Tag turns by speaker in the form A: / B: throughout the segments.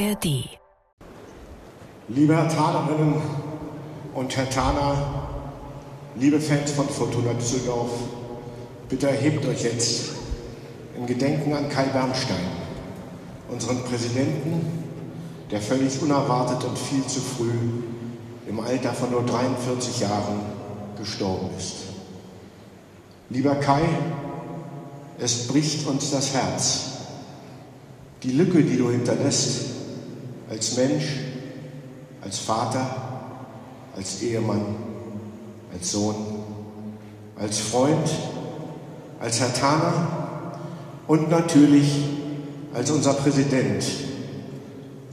A: ARD.
B: Liebe Herr Tanerinnen und Herr Taner, liebe Fans von Fortuna Düsseldorf, bitte erhebt euch jetzt im Gedenken an Kai Bernstein, unseren Präsidenten, der völlig unerwartet und viel zu früh im Alter von nur 43 Jahren gestorben ist. Lieber Kai, es bricht uns das Herz. Die Lücke, die du hinterlässt, als Mensch, als Vater, als Ehemann, als Sohn, als Freund, als Herr und natürlich als unser Präsident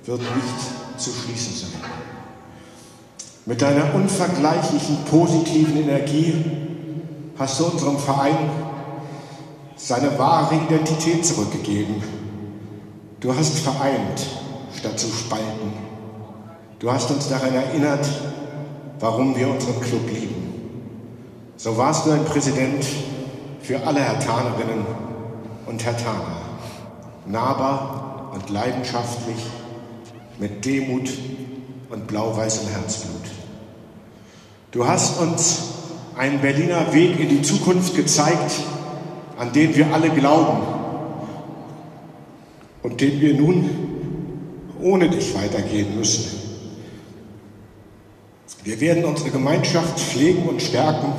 B: wird nicht zu schließen sein. Mit deiner unvergleichlichen positiven Energie hast du unserem Verein seine wahre Identität zurückgegeben. Du hast vereint, statt zu spalten. Du hast uns daran erinnert, warum wir unseren Club lieben. So warst du ein Präsident für alle Herr Tanerinnen und Herr Taner. Nahbar und leidenschaftlich, mit Demut und blau-weißem Herzblut. Du hast uns einen Berliner Weg in die Zukunft gezeigt, an den wir alle glauben und den wir nun ohne dich weitergehen müssen. Wir werden unsere Gemeinschaft pflegen und stärken,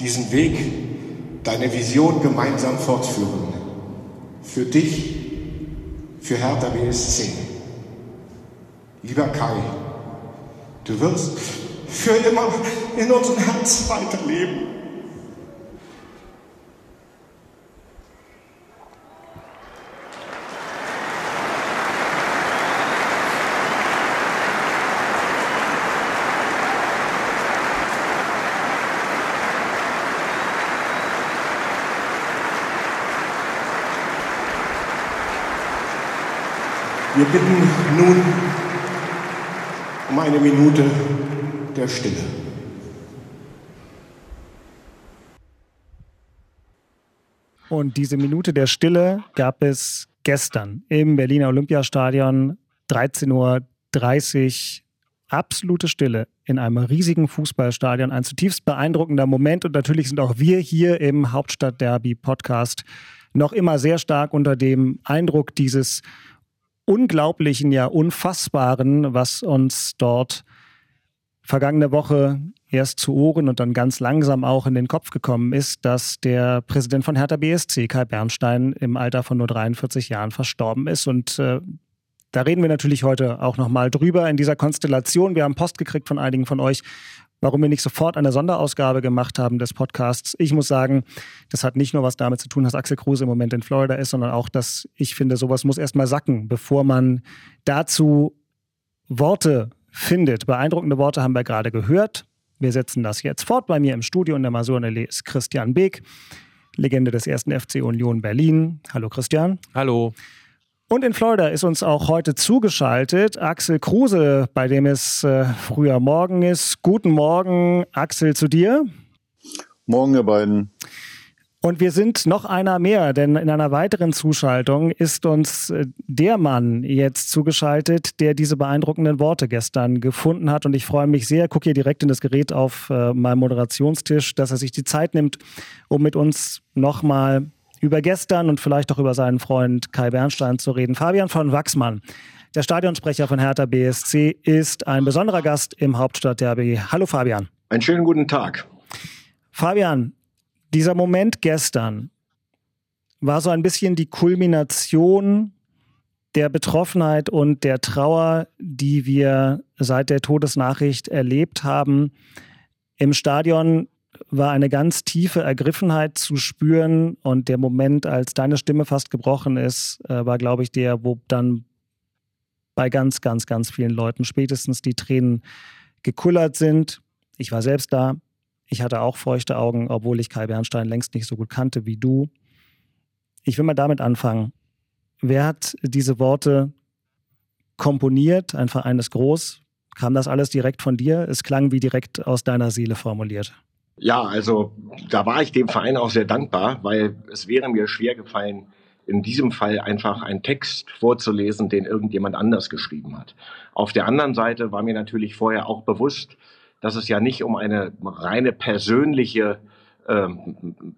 B: diesen Weg, deine Vision gemeinsam fortführen. Für dich, für Hertha BSC. Lieber Kai, du wirst für immer in unserem Herzen weiterleben. Wir bitten nun um eine Minute der Stille.
C: Und diese Minute der Stille gab es gestern im Berliner Olympiastadion 13.30 Uhr. Absolute Stille in einem riesigen Fußballstadion. Ein zutiefst beeindruckender Moment. Und natürlich sind auch wir hier im Hauptstadtderby Podcast noch immer sehr stark unter dem Eindruck dieses unglaublichen, ja unfassbaren, was uns dort vergangene Woche erst zu Ohren und dann ganz langsam auch in den Kopf gekommen ist, dass der Präsident von Hertha BSC, Kai Bernstein, im Alter von nur 43 Jahren verstorben ist. Und äh, da reden wir natürlich heute auch nochmal drüber in dieser Konstellation. Wir haben Post gekriegt von einigen von euch, warum wir nicht sofort eine Sonderausgabe gemacht haben des Podcasts. Ich muss sagen, das hat nicht nur was damit zu tun, dass Axel Kruse im Moment in Florida ist, sondern auch, dass ich finde, sowas muss erstmal sacken, bevor man dazu Worte findet. Beeindruckende Worte haben wir gerade gehört. Wir setzen das jetzt fort. Bei mir im Studio in der Masurnallee ist Christian Beek, Legende des ersten FC Union Berlin. Hallo Christian.
D: Hallo.
C: Und in Florida ist uns auch heute zugeschaltet Axel Kruse, bei dem es äh, früher Morgen ist. Guten Morgen, Axel, zu dir.
E: Morgen, ihr beiden.
C: Und wir sind noch einer mehr, denn in einer weiteren Zuschaltung ist uns äh, der Mann jetzt zugeschaltet, der diese beeindruckenden Worte gestern gefunden hat. Und ich freue mich sehr, gucke hier direkt in das Gerät auf äh, meinem Moderationstisch, dass er sich die Zeit nimmt, um mit uns nochmal über gestern und vielleicht auch über seinen Freund Kai Bernstein zu reden. Fabian von Wachsmann, der Stadionsprecher von Hertha BSC, ist ein besonderer Gast im Hauptstadtderby. Hallo Fabian.
F: Einen schönen guten Tag.
C: Fabian, dieser Moment gestern war so ein bisschen die Kulmination der Betroffenheit und der Trauer, die wir seit der Todesnachricht erlebt haben. Im Stadion war eine ganz tiefe Ergriffenheit zu spüren und der Moment, als deine Stimme fast gebrochen ist, äh, war, glaube ich, der, wo dann bei ganz, ganz, ganz vielen Leuten spätestens die Tränen gekullert sind. Ich war selbst da. Ich hatte auch feuchte Augen, obwohl ich Kai Bernstein längst nicht so gut kannte wie du. Ich will mal damit anfangen. Wer hat diese Worte komponiert? Ein Verein ist groß. Kam das alles direkt von dir? Es klang wie direkt aus deiner Seele formuliert.
F: Ja, also da war ich dem Verein auch sehr dankbar, weil es wäre mir schwer gefallen,
A: in diesem Fall einfach einen Text vorzulesen, den irgendjemand anders geschrieben hat. Auf der anderen Seite war mir natürlich vorher auch bewusst, dass es ja nicht um eine reine persönliche äh,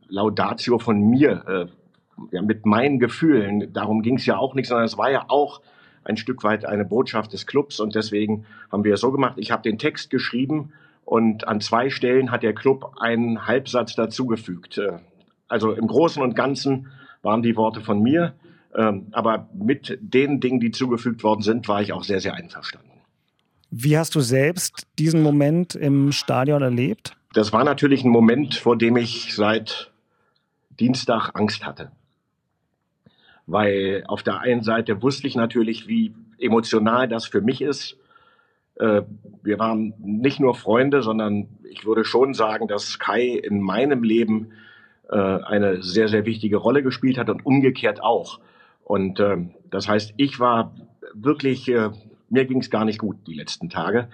A: Laudatio von mir, äh, ja, mit meinen Gefühlen, darum ging es ja auch nicht, sondern es war ja auch ein Stück weit eine Botschaft des Clubs und deswegen haben wir es so gemacht. Ich habe den Text geschrieben und an zwei Stellen hat der Club einen Halbsatz dazugefügt. Äh, also im Großen und Ganzen waren die Worte von mir, ähm, aber mit den Dingen, die zugefügt worden sind, war ich auch sehr, sehr einverstanden.
C: Wie hast du selbst diesen Moment im Stadion erlebt?
A: Das war natürlich ein Moment, vor dem ich seit Dienstag Angst hatte. Weil auf der einen Seite wusste ich natürlich, wie emotional das für mich ist. Äh, wir waren nicht nur Freunde, sondern ich würde schon sagen, dass Kai in meinem Leben äh, eine sehr, sehr wichtige Rolle gespielt hat und umgekehrt auch. Und äh, das heißt, ich war wirklich, mir ging es gar nicht gut die letzten Tage.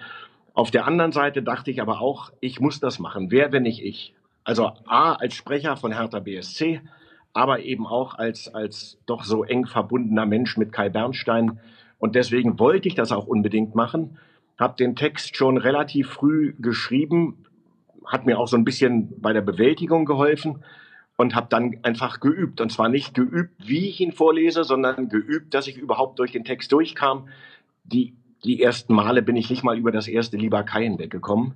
A: Auf der anderen Seite dachte ich aber auch, ich muss das machen. Wer, wenn nicht ich? Also A, als Sprecher von Hertha BSC, aber eben auch als, als doch so eng verbundener Mensch mit Kai Bernstein. Und deswegen wollte ich das auch unbedingt machen. Habe den Text schon relativ früh geschrieben, hat mir auch so ein bisschen bei der Bewältigung geholfen und habe dann einfach geübt. Und zwar nicht geübt, wie ich ihn vorlese, sondern geübt, dass ich überhaupt durch den Text durchkam. Die, die ersten Male bin ich nicht mal über das erste Lieber Kai hinweggekommen.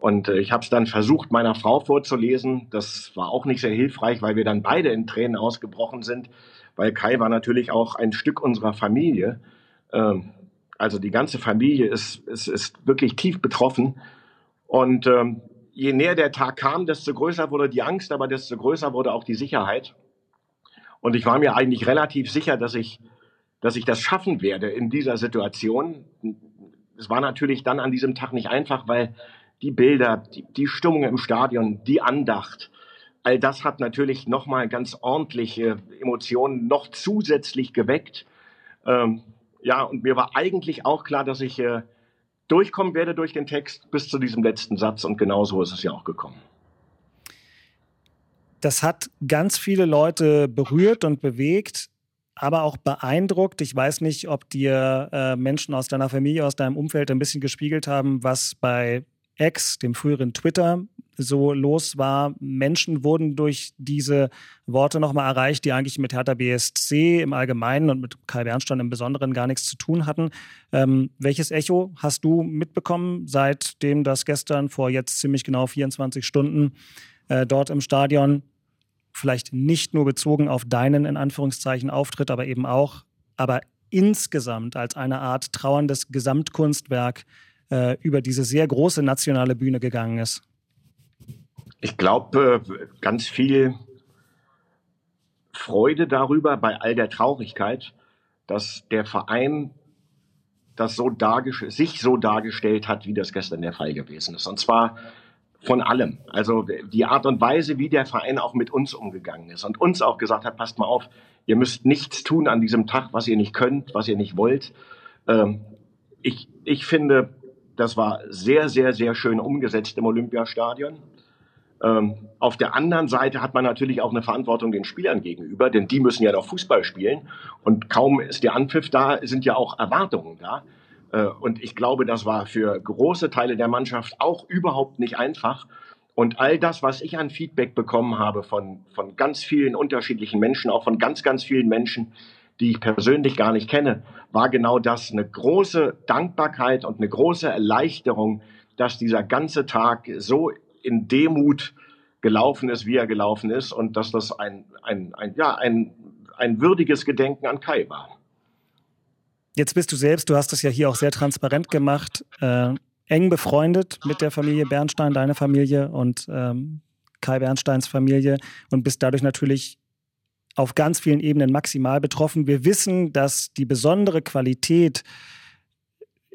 A: Und äh, ich habe es dann versucht, meiner Frau vorzulesen. Das war auch nicht sehr hilfreich, weil wir dann beide in Tränen ausgebrochen sind, weil Kai war natürlich auch ein Stück unserer Familie. Ähm, also die ganze Familie ist, ist, ist wirklich tief betroffen. Und ähm, je näher der Tag kam, desto größer wurde die Angst, aber desto größer wurde auch die Sicherheit. Und ich war mir eigentlich relativ sicher, dass ich, dass ich das schaffen werde in dieser Situation. Es war natürlich dann an diesem Tag nicht einfach, weil die Bilder, die, die Stimmung im Stadion, die Andacht, all das hat natürlich nochmal ganz ordentliche Emotionen noch zusätzlich geweckt. Ähm, ja, und mir war eigentlich auch klar, dass ich äh, durchkommen werde durch den Text bis zu diesem letzten Satz und genau so ist es ja auch gekommen.
C: Das hat ganz viele Leute berührt und bewegt, aber auch beeindruckt. Ich weiß nicht, ob dir äh, Menschen aus deiner Familie, aus deinem Umfeld ein bisschen gespiegelt haben, was bei X, dem früheren Twitter, so los war. Menschen wurden durch diese Worte nochmal erreicht, die eigentlich mit Hertha BSC im Allgemeinen und mit Kai Bernstein im Besonderen gar nichts zu tun hatten. Ähm, welches Echo hast du mitbekommen, seitdem das gestern vor jetzt ziemlich genau 24 Stunden äh, dort im Stadion vielleicht nicht nur bezogen auf deinen in Anführungszeichen Auftritt, aber eben auch, aber insgesamt als eine Art trauerndes Gesamtkunstwerk äh, über diese sehr große nationale Bühne gegangen ist?
A: Ich glaube, äh, ganz viel Freude darüber, bei all der Traurigkeit, dass der Verein das so sich so dargestellt hat, wie das gestern der Fall gewesen ist. Und zwar von allem. Also die Art und Weise, wie der Verein auch mit uns umgegangen ist und uns auch gesagt hat, passt mal auf, ihr müsst nichts tun an diesem Tag, was ihr nicht könnt, was ihr nicht wollt. Ähm, ich, ich finde, das war sehr, sehr, sehr schön umgesetzt im Olympiastadion. Ähm, auf der anderen Seite hat man natürlich auch eine Verantwortung den Spielern gegenüber, denn die müssen ja noch Fußball spielen. Und kaum ist der Anpfiff da, sind ja auch Erwartungen da. Äh, und ich glaube, das war für große Teile der Mannschaft auch überhaupt nicht einfach. Und all das, was ich an Feedback bekommen habe von, von ganz vielen unterschiedlichen Menschen, auch von ganz, ganz vielen Menschen, die ich persönlich gar nicht kenne, war genau das eine große Dankbarkeit und eine große Erleichterung, dass dieser ganze Tag so in Demut gelaufen ist, wie er gelaufen ist und dass das ein, ein, ein, ja, ein, ein würdiges Gedenken an Kai war.
C: Jetzt bist du selbst, du hast das ja hier auch sehr transparent gemacht, äh, eng befreundet mit der Familie Bernstein, deine Familie und ähm, Kai Bernsteins Familie und bist dadurch natürlich auf ganz vielen Ebenen maximal betroffen. Wir wissen, dass die besondere Qualität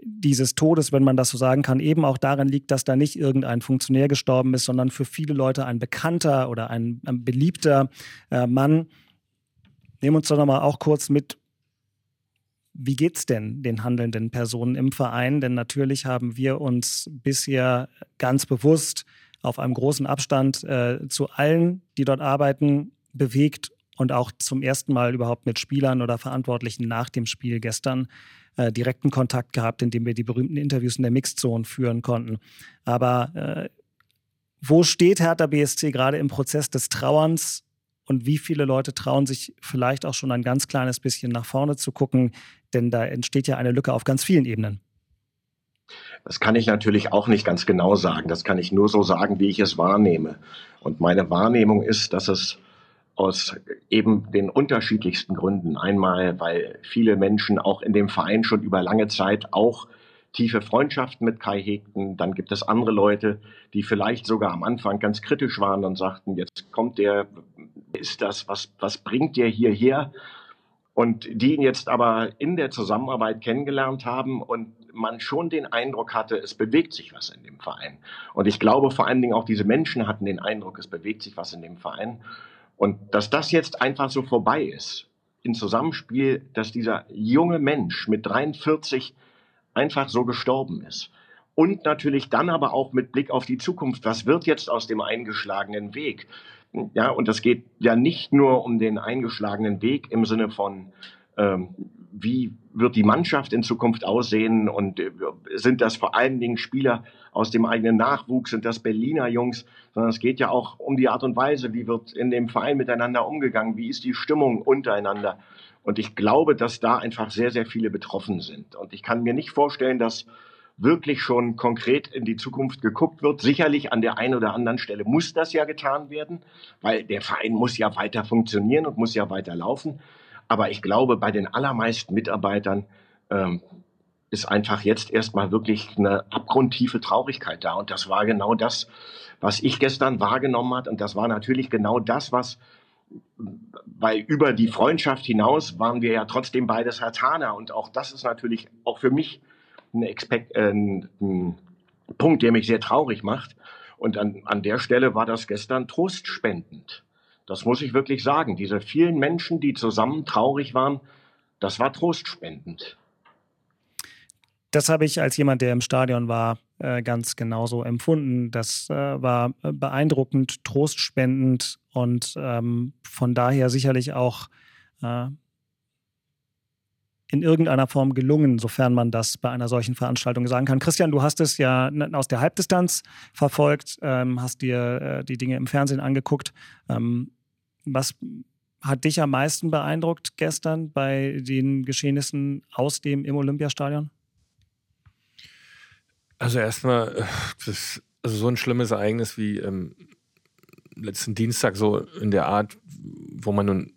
C: dieses Todes, wenn man das so sagen kann, eben auch darin liegt, dass da nicht irgendein Funktionär gestorben ist, sondern für viele Leute ein bekannter oder ein, ein beliebter äh, Mann. Nehmen uns doch nochmal auch kurz mit, wie geht es denn den handelnden Personen im Verein? Denn natürlich haben wir uns bisher ganz bewusst auf einem großen Abstand äh, zu allen, die dort arbeiten, bewegt und auch zum ersten Mal überhaupt mit Spielern oder Verantwortlichen nach dem Spiel gestern äh, direkten Kontakt gehabt, indem wir die berühmten Interviews in der Mixzone führen konnten. Aber äh, wo steht Hertha BSC gerade im Prozess des Trauerns und wie viele Leute trauen sich vielleicht auch schon ein ganz kleines bisschen nach vorne zu gucken? Denn da entsteht ja eine Lücke auf ganz vielen Ebenen.
A: Das kann ich natürlich auch nicht ganz genau sagen. Das kann ich nur so sagen, wie ich es wahrnehme. Und meine Wahrnehmung ist, dass es aus eben den unterschiedlichsten Gründen. Einmal, weil viele Menschen auch in dem Verein schon über lange Zeit auch tiefe Freundschaften mit Kai hegten. Dann gibt es andere Leute, die vielleicht sogar am Anfang ganz kritisch waren und sagten, jetzt kommt der, ist das, was, was bringt der hierher? Und die ihn jetzt aber in der Zusammenarbeit kennengelernt haben und man schon den Eindruck hatte, es bewegt sich was in dem Verein. Und ich glaube vor allen Dingen auch diese Menschen hatten den Eindruck, es bewegt sich was in dem Verein. Und dass das jetzt einfach so vorbei ist, im Zusammenspiel, dass dieser junge Mensch mit 43 einfach so gestorben ist. Und natürlich dann aber auch mit Blick auf die Zukunft. Was wird jetzt aus dem eingeschlagenen Weg? Ja, und das geht ja nicht nur um den eingeschlagenen Weg im Sinne von, ähm, wie wird die Mannschaft in Zukunft aussehen und äh, sind das vor allen Dingen Spieler aus dem eigenen Nachwuchs, sind das Berliner Jungs, sondern es geht ja auch um die Art und Weise, wie wird in dem Verein miteinander umgegangen, wie ist die Stimmung untereinander. Und ich glaube, dass da einfach sehr, sehr viele betroffen sind. Und ich kann mir nicht vorstellen, dass wirklich schon konkret in die Zukunft geguckt wird. Sicherlich an der einen oder anderen Stelle muss das ja getan werden, weil der Verein muss ja weiter funktionieren und muss ja weiter laufen. Aber ich glaube, bei den allermeisten Mitarbeitern ähm, ist einfach jetzt erstmal wirklich eine abgrundtiefe Traurigkeit da. Und das war genau das, was ich gestern wahrgenommen hat. Und das war natürlich genau das, was, weil über die Freundschaft hinaus waren wir ja trotzdem beides Hartaner. Und auch das ist natürlich auch für mich ein, Expekt, äh, ein Punkt, der mich sehr traurig macht. Und an, an der Stelle war das gestern trostspendend. Das muss ich wirklich sagen. Diese vielen Menschen, die zusammen traurig waren, das war trostspendend.
C: Das habe ich als jemand, der im Stadion war, äh, ganz genauso empfunden. Das äh, war beeindruckend, trostspendend und ähm, von daher sicherlich auch äh, in irgendeiner Form gelungen, sofern man das bei einer solchen Veranstaltung sagen kann. Christian, du hast es ja aus der Halbdistanz verfolgt, ähm, hast dir äh, die Dinge im Fernsehen angeguckt. Ähm, was hat dich am meisten beeindruckt gestern bei den Geschehnissen aus dem im Olympiastadion?
D: Also erstmal, äh, also so ein schlimmes Ereignis wie ähm, letzten Dienstag, so in der Art, wo man nun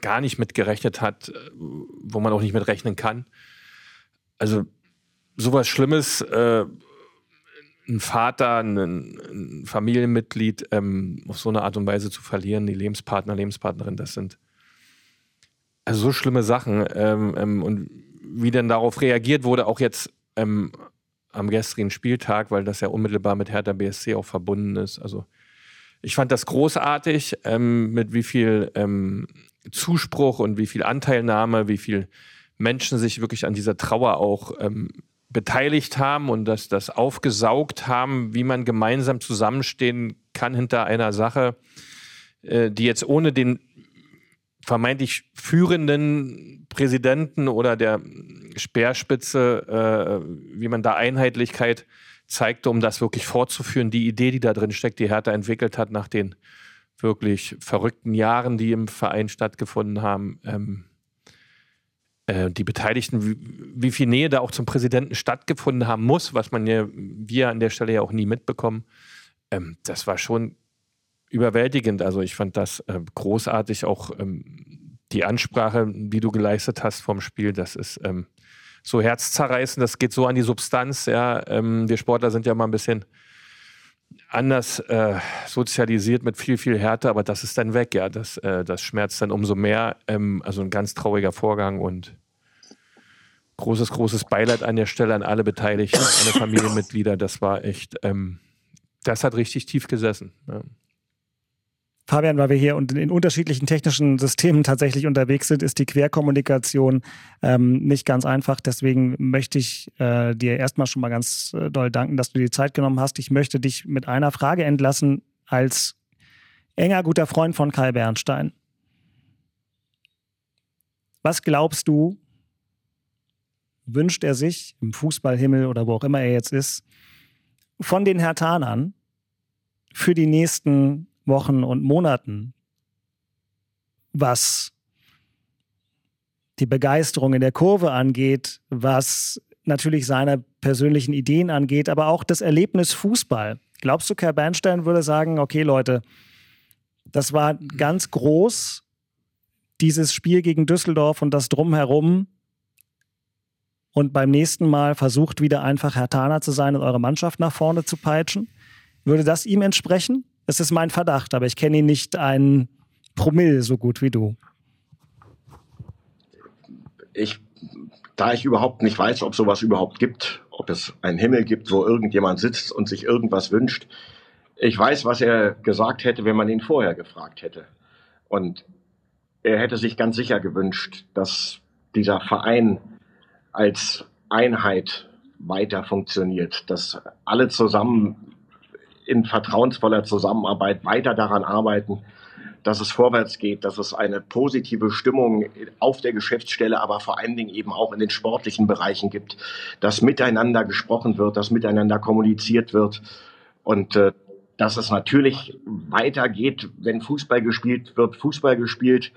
D: gar nicht mit gerechnet hat, wo man auch nicht mit rechnen kann. Also sowas Schlimmes, äh, ein Vater, ein, ein Familienmitglied ähm, auf so eine Art und Weise zu verlieren, die Lebenspartner, Lebenspartnerin, das sind also so schlimme Sachen. Ähm, ähm, und wie denn darauf reagiert wurde, auch jetzt ähm, am gestrigen Spieltag, weil das ja unmittelbar mit Hertha BSC auch verbunden ist. Also ich fand das großartig, ähm, mit wie viel ähm, Zuspruch und wie viel Anteilnahme, wie viel Menschen sich wirklich an dieser Trauer auch ähm, beteiligt haben und dass das aufgesaugt haben, wie man gemeinsam zusammenstehen kann hinter einer Sache, äh, die jetzt ohne den vermeintlich führenden Präsidenten oder der Speerspitze, äh, wie man da Einheitlichkeit zeigte, um das wirklich fortzuführen. Die Idee, die da drin steckt, die Hertha entwickelt hat nach den wirklich verrückten Jahren, die im Verein stattgefunden haben. Ähm, äh, die Beteiligten, wie, wie, viel Nähe da auch zum Präsidenten stattgefunden haben muss, was man ja, wir an der Stelle ja auch nie mitbekommen. Ähm, das war schon überwältigend. Also ich fand das äh, großartig, auch ähm, die Ansprache, die du geleistet hast vom Spiel, das ist ähm, so herzzerreißend, das geht so an die Substanz. Ja, ähm, wir Sportler sind ja mal ein bisschen anders äh, sozialisiert mit viel, viel Härte, aber das ist dann weg, ja. Das, äh, das schmerzt dann umso mehr. Ähm, also ein ganz trauriger Vorgang und großes, großes Beileid an der Stelle an alle Beteiligten, alle Familienmitglieder. Das war echt, ähm, das hat richtig tief gesessen. Ja.
C: Fabian, weil wir hier in unterschiedlichen technischen Systemen tatsächlich unterwegs sind, ist die Querkommunikation ähm, nicht ganz einfach. Deswegen möchte ich äh, dir erstmal schon mal ganz äh, doll danken, dass du dir die Zeit genommen hast. Ich möchte dich mit einer Frage entlassen als enger guter Freund von Kai Bernstein. Was glaubst du, wünscht er sich im Fußballhimmel oder wo auch immer er jetzt ist, von den Hertanern für die nächsten Wochen und Monaten, was die Begeisterung in der Kurve angeht, was natürlich seine persönlichen Ideen angeht, aber auch das Erlebnis Fußball. Glaubst du, Kerr Bernstein würde sagen, okay Leute, das war ganz groß, dieses Spiel gegen Düsseldorf und das drumherum. Und beim nächsten Mal versucht wieder einfach Hertaner zu sein und eure Mannschaft nach vorne zu peitschen. Würde das ihm entsprechen? Das ist mein Verdacht, aber ich kenne ihn nicht ein Promille so gut wie du.
A: Ich, da ich überhaupt nicht weiß, ob sowas überhaupt gibt, ob es einen Himmel gibt, wo irgendjemand sitzt und sich irgendwas wünscht, ich weiß, was er gesagt hätte, wenn man ihn vorher gefragt hätte. Und er hätte sich ganz sicher gewünscht, dass dieser Verein als Einheit weiter funktioniert, dass alle zusammen in vertrauensvoller Zusammenarbeit weiter daran arbeiten, dass es vorwärts geht, dass es eine positive Stimmung auf der Geschäftsstelle, aber vor allen Dingen eben auch in den sportlichen Bereichen gibt, dass miteinander gesprochen wird, dass miteinander kommuniziert wird. Und äh, dass es natürlich weitergeht, wenn Fußball gespielt wird, Fußball gespielt.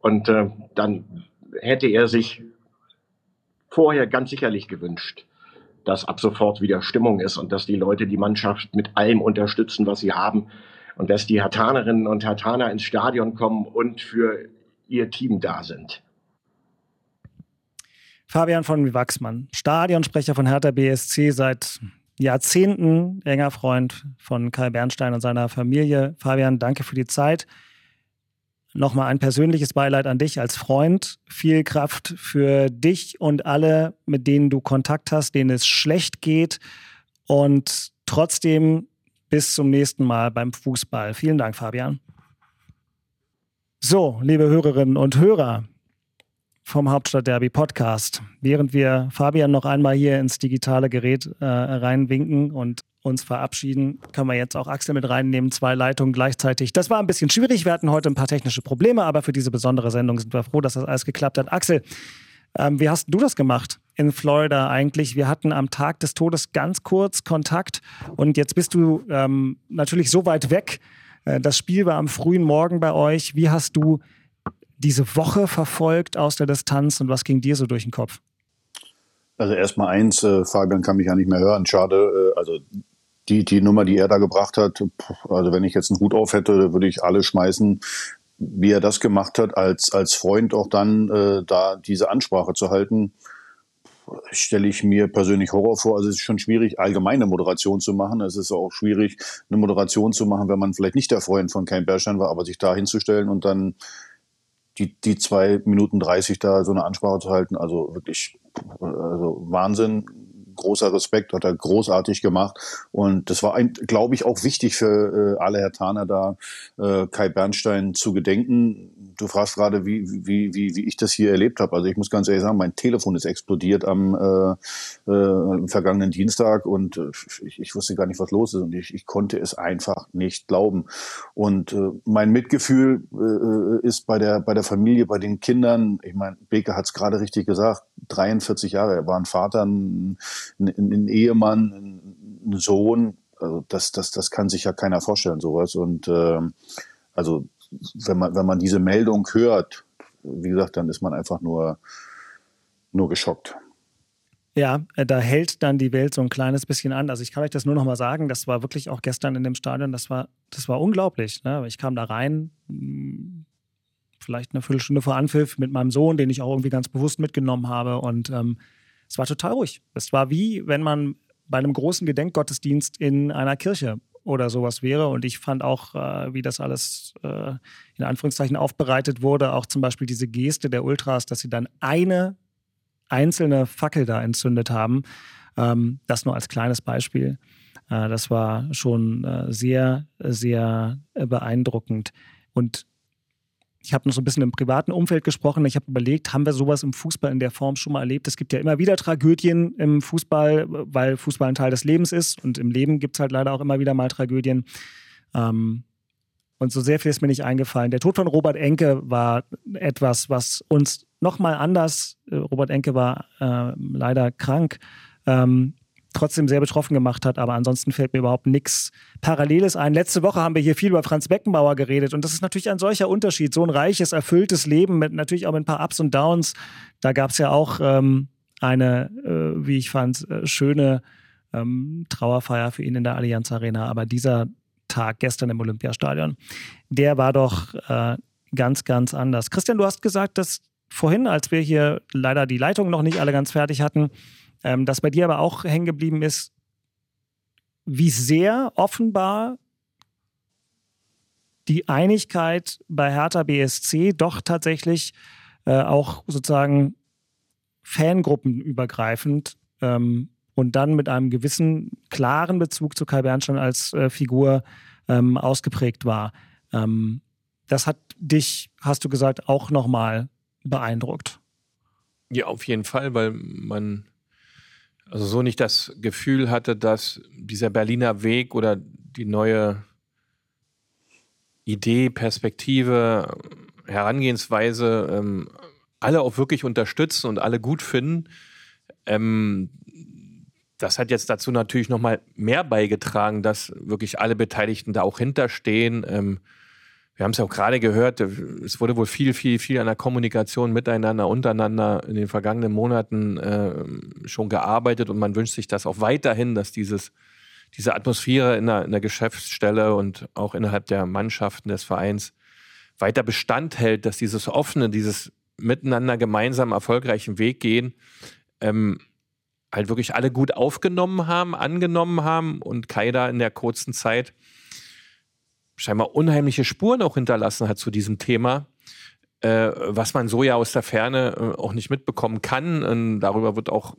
A: Und äh, dann hätte er sich vorher ganz sicherlich gewünscht, dass ab sofort wieder Stimmung ist und dass die Leute die Mannschaft mit allem unterstützen, was sie haben. Und dass die Hertanerinnen und Hertaner ins Stadion kommen und für ihr Team da sind.
C: Fabian von Wachsmann, Stadionsprecher von Hertha BSC seit Jahrzehnten enger Freund von Kai Bernstein und seiner Familie. Fabian, danke für die Zeit. Nochmal ein persönliches Beileid an dich als Freund. Viel Kraft für dich und alle, mit denen du Kontakt hast, denen es schlecht geht. Und trotzdem bis zum nächsten Mal beim Fußball. Vielen Dank, Fabian. So, liebe Hörerinnen und Hörer, vom Hauptstadtderby Podcast. Während wir Fabian noch einmal hier ins digitale Gerät äh, reinwinken und uns verabschieden, können wir jetzt auch Axel mit reinnehmen, zwei Leitungen gleichzeitig. Das war ein bisschen schwierig, wir hatten heute ein paar technische Probleme, aber für diese besondere Sendung sind wir froh, dass das alles geklappt hat. Axel, ähm, wie hast du das gemacht in Florida eigentlich? Wir hatten am Tag des Todes ganz kurz Kontakt und jetzt bist du ähm, natürlich so weit weg. Äh, das Spiel war am frühen Morgen bei euch. Wie hast du diese Woche verfolgt aus der Distanz und was ging dir so durch den Kopf?
E: Also erstmal eins, äh, Fabian kann mich ja nicht mehr hören. Schade, äh, also die, die Nummer, die er da gebracht hat, also wenn ich jetzt einen Hut auf hätte, würde ich alle schmeißen, wie er das gemacht hat, als, als Freund auch dann äh, da diese Ansprache zu halten, stelle ich mir persönlich Horror vor. Also es ist schon schwierig, allgemeine Moderation zu machen. Es ist auch schwierig, eine Moderation zu machen, wenn man vielleicht nicht der Freund von Kein Bernstein war, aber sich da hinzustellen und dann die, die zwei Minuten dreißig da so eine Ansprache zu halten, also wirklich also Wahnsinn, großer Respekt, hat er großartig gemacht. Und das war, glaube ich, auch wichtig für äh, alle Herr Taner da, äh, Kai Bernstein zu gedenken du fragst gerade, wie, wie, wie, wie ich das hier erlebt habe. Also ich muss ganz ehrlich sagen, mein Telefon ist explodiert am äh, äh, vergangenen Dienstag und äh, ich, ich wusste gar nicht, was los ist und ich, ich konnte es einfach nicht glauben. Und äh, mein Mitgefühl äh, ist bei der, bei der Familie, bei den Kindern, ich meine, Beke hat es gerade richtig gesagt, 43 Jahre, er war ein Vater, ein, ein, ein Ehemann, ein Sohn, also das, das, das kann sich ja keiner vorstellen, sowas. Und äh, also wenn man, wenn man diese Meldung hört, wie gesagt, dann ist man einfach nur, nur geschockt.
C: Ja, äh, da hält dann die Welt so ein kleines bisschen an. Also ich kann euch das nur noch mal sagen, das war wirklich auch gestern in dem Stadion, das war, das war unglaublich. Ne? Ich kam da rein, hm, vielleicht eine Viertelstunde vor Anpfiff mit meinem Sohn, den ich auch irgendwie ganz bewusst mitgenommen habe und ähm, es war total ruhig. Es war wie, wenn man bei einem großen Gedenkgottesdienst in einer Kirche oder sowas wäre. Und ich fand auch, äh, wie das alles äh, in Anführungszeichen aufbereitet wurde, auch zum Beispiel diese Geste der Ultras, dass sie dann eine einzelne Fackel da entzündet haben. Ähm, das nur als kleines Beispiel. Äh, das war schon äh, sehr, sehr beeindruckend. Und ich habe noch so ein bisschen im privaten Umfeld gesprochen. Ich habe überlegt, haben wir sowas im Fußball in der Form schon mal erlebt? Es gibt ja immer wieder Tragödien im Fußball, weil Fußball ein Teil des Lebens ist. Und im Leben gibt es halt leider auch immer wieder mal Tragödien. Ähm, und so sehr viel ist mir nicht eingefallen. Der Tod von Robert Enke war etwas, was uns nochmal anders. Äh, Robert Enke war äh, leider krank. Ähm, trotzdem sehr betroffen gemacht hat, aber ansonsten fällt mir überhaupt nichts Paralleles ein. Letzte Woche haben wir hier viel über Franz Beckenbauer geredet und das ist natürlich ein solcher Unterschied. So ein reiches, erfülltes Leben mit natürlich auch mit ein paar Ups und Downs. Da gab es ja auch ähm, eine, äh, wie ich fand, äh, schöne ähm, Trauerfeier für ihn in der Allianz Arena. Aber dieser Tag gestern im Olympiastadion, der war doch äh, ganz, ganz anders. Christian, du hast gesagt, dass vorhin, als wir hier leider die Leitung noch nicht alle ganz fertig hatten, ähm, dass bei dir aber auch hängen geblieben ist, wie sehr offenbar die Einigkeit bei Hertha BSC doch tatsächlich äh, auch sozusagen fangruppenübergreifend ähm, und dann mit einem gewissen klaren Bezug zu Kai Bernstein als äh, Figur ähm, ausgeprägt war. Ähm, das hat dich, hast du gesagt, auch nochmal beeindruckt.
D: Ja, auf jeden Fall, weil man also so nicht das Gefühl hatte, dass dieser Berliner Weg oder die neue Idee, Perspektive, Herangehensweise ähm, alle auch wirklich unterstützen und alle gut finden. Ähm, das hat jetzt dazu natürlich nochmal mehr beigetragen, dass wirklich alle Beteiligten da auch hinterstehen. Ähm, wir haben es ja auch gerade gehört, es wurde wohl viel, viel, viel an der Kommunikation miteinander, untereinander in den vergangenen Monaten äh, schon gearbeitet und man wünscht sich das auch weiterhin, dass dieses, diese Atmosphäre in der, in der Geschäftsstelle und auch innerhalb der Mannschaften des Vereins weiter Bestand hält, dass dieses offene, dieses miteinander gemeinsam erfolgreichen Weg gehen, ähm, halt wirklich alle gut aufgenommen haben, angenommen haben und Kai da in der kurzen Zeit scheinbar unheimliche Spuren auch hinterlassen hat zu diesem Thema, äh, was man so ja aus der Ferne äh, auch nicht mitbekommen kann. Und darüber wird auch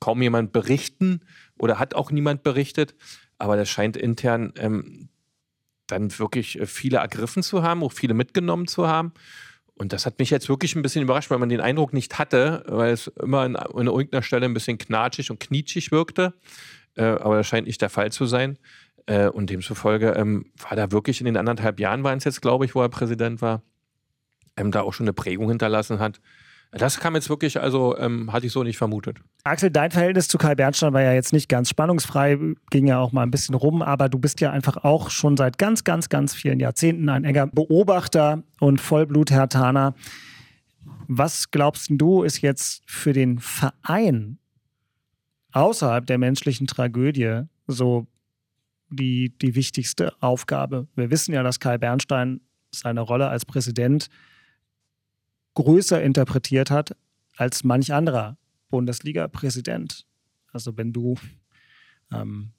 D: kaum jemand berichten oder hat auch niemand berichtet. Aber das scheint intern ähm, dann wirklich äh, viele ergriffen zu haben, auch viele mitgenommen zu haben. Und das hat mich jetzt wirklich ein bisschen überrascht, weil man den Eindruck nicht hatte, weil es immer an, irgendeiner Stelle ein bisschen knatschig und knietschig wirkte. Äh, aber das scheint nicht der Fall zu sein. Äh, und demzufolge ähm, war da wirklich in den anderthalb Jahren, waren es jetzt, glaube ich, wo er Präsident war, ähm, da auch schon eine Prägung hinterlassen hat. Das kam jetzt wirklich, also ähm, hatte ich so nicht vermutet.
C: Axel, dein Verhältnis zu Kai Bernstein war ja jetzt nicht ganz spannungsfrei, ging ja auch mal ein bisschen rum, aber du bist ja einfach auch schon seit ganz, ganz, ganz vielen Jahrzehnten ein enger Beobachter und Vollblut-Hertaner. Was glaubst du, ist jetzt für den Verein außerhalb der menschlichen Tragödie so die, die wichtigste Aufgabe. Wir wissen ja, dass Kai Bernstein seine Rolle als Präsident größer interpretiert hat als manch anderer Bundesliga-Präsident. Also wenn du ähm,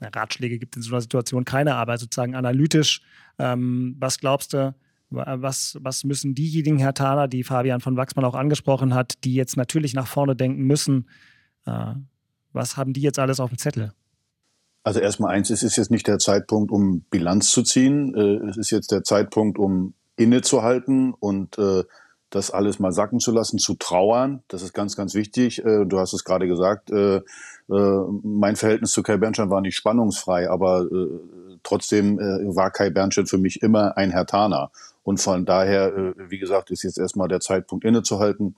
C: Ratschläge gibt in so einer Situation keine, aber sozusagen analytisch, ähm, was glaubst du, was, was müssen diejenigen Herr Thaler, die Fabian von Wachsmann auch angesprochen hat, die jetzt natürlich nach vorne denken müssen, äh, was haben die jetzt alles auf dem Zettel?
E: Also erstmal eins, es ist jetzt nicht der Zeitpunkt, um Bilanz zu ziehen. Äh, es ist jetzt der Zeitpunkt, um innezuhalten und äh, das alles mal sacken zu lassen, zu trauern. Das ist ganz, ganz wichtig. Äh, du hast es gerade gesagt, mein Verhältnis zu Kai Bernstein war nicht spannungsfrei, aber trotzdem war Kai Bernstein für mich immer ein Hertaner. Und von daher, wie gesagt, ist jetzt erstmal der Zeitpunkt innezuhalten